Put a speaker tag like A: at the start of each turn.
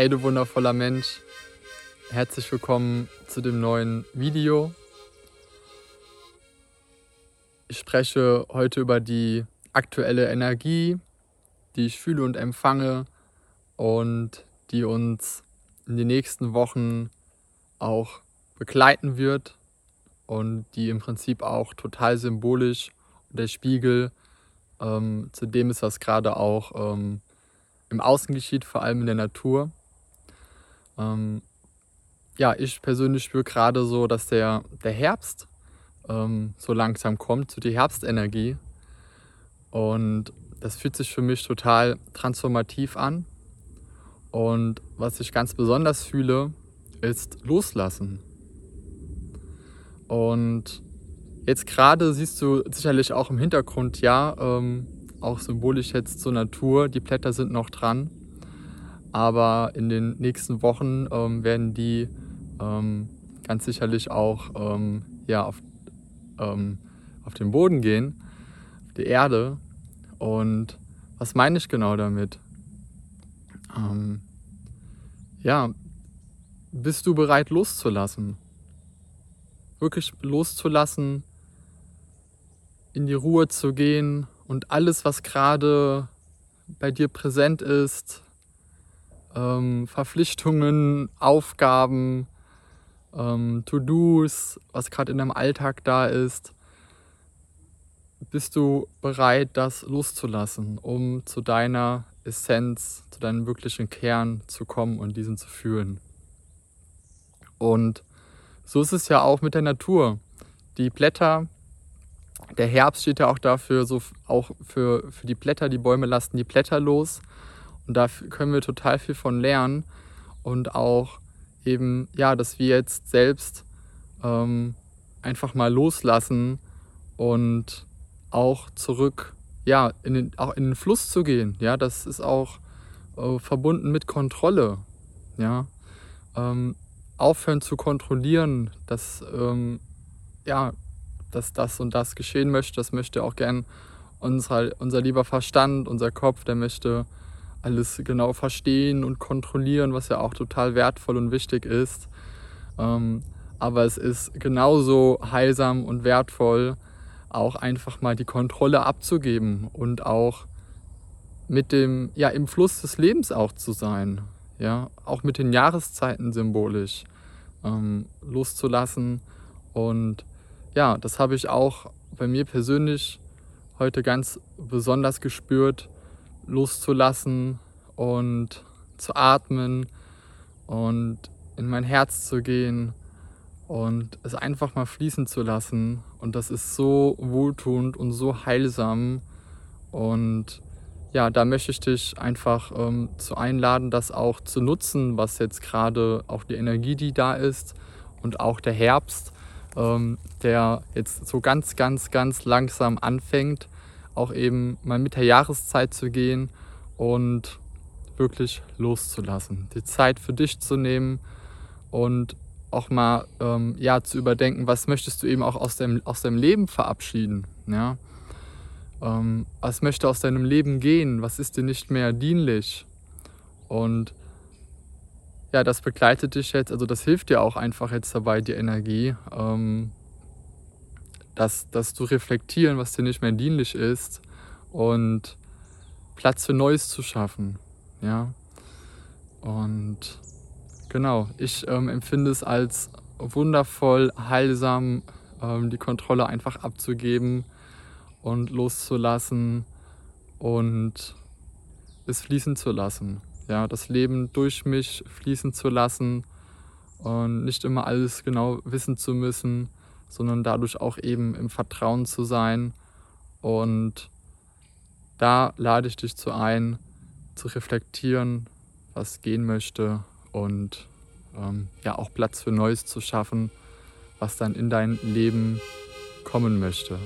A: Hey du wundervoller Mensch, herzlich willkommen zu dem neuen Video. Ich spreche heute über die aktuelle Energie, die ich fühle und empfange und die uns in den nächsten Wochen auch begleiten wird und die im Prinzip auch total symbolisch der Spiegel ähm, zu dem ist, was gerade auch ähm, im Außen geschieht, vor allem in der Natur. Ähm, ja, ich persönlich spüre gerade so, dass der, der Herbst ähm, so langsam kommt, so die Herbstenergie. Und das fühlt sich für mich total transformativ an. Und was ich ganz besonders fühle, ist Loslassen. Und jetzt gerade siehst du sicherlich auch im Hintergrund, ja, ähm, auch symbolisch jetzt zur Natur, die Blätter sind noch dran. Aber in den nächsten Wochen ähm, werden die ähm, ganz sicherlich auch ähm, ja, auf, ähm, auf den Boden gehen, auf die Erde. Und was meine ich genau damit? Ähm, ja, bist du bereit loszulassen? Wirklich loszulassen, in die Ruhe zu gehen und alles, was gerade bei dir präsent ist, ähm, Verpflichtungen, Aufgaben, ähm, To-Dos, was gerade in deinem Alltag da ist, bist du bereit, das loszulassen, um zu deiner Essenz, zu deinem wirklichen Kern zu kommen und diesen zu fühlen. Und so ist es ja auch mit der Natur. Die Blätter, der Herbst steht ja auch dafür, so auch für, für die Blätter, die Bäume lassen die Blätter los. Und da können wir total viel von lernen. Und auch eben, ja, dass wir jetzt selbst ähm, einfach mal loslassen und auch zurück, ja, in den, auch in den Fluss zu gehen. Ja, das ist auch äh, verbunden mit Kontrolle. Ja, ähm, aufhören zu kontrollieren, dass, ähm, ja, dass das und das geschehen möchte. Das möchte auch gern unser, unser lieber Verstand, unser Kopf, der möchte alles genau verstehen und kontrollieren, was ja auch total wertvoll und wichtig ist. Ähm, aber es ist genauso heilsam und wertvoll, auch einfach mal die Kontrolle abzugeben und auch mit dem, ja, im Fluss des Lebens auch zu sein. Ja, auch mit den Jahreszeiten symbolisch ähm, loszulassen. Und ja, das habe ich auch bei mir persönlich heute ganz besonders gespürt, loszulassen und zu atmen und in mein Herz zu gehen und es einfach mal fließen zu lassen. Und das ist so wohltuend und so heilsam. Und ja, da möchte ich dich einfach ähm, zu einladen, das auch zu nutzen, was jetzt gerade auch die Energie, die da ist und auch der Herbst, ähm, der jetzt so ganz, ganz, ganz langsam anfängt, auch eben mal mit der Jahreszeit zu gehen und wirklich loszulassen, die Zeit für dich zu nehmen und auch mal ähm, ja, zu überdenken, was möchtest du eben auch aus deinem, aus deinem Leben verabschieden. Ja? Ähm, was möchte aus deinem Leben gehen? Was ist dir nicht mehr dienlich? Und ja, das begleitet dich jetzt, also das hilft dir auch einfach jetzt dabei, die Energie, ähm, dass, dass du reflektieren, was dir nicht mehr dienlich ist und Platz für Neues zu schaffen. Ja. Und genau, ich ähm, empfinde es als wundervoll, heilsam, ähm, die Kontrolle einfach abzugeben und loszulassen und es fließen zu lassen. Ja, das Leben durch mich fließen zu lassen und nicht immer alles genau wissen zu müssen, sondern dadurch auch eben im Vertrauen zu sein. Und da lade ich dich zu ein, zu reflektieren, was gehen möchte und ähm, ja auch Platz für Neues zu schaffen, was dann in dein Leben kommen möchte.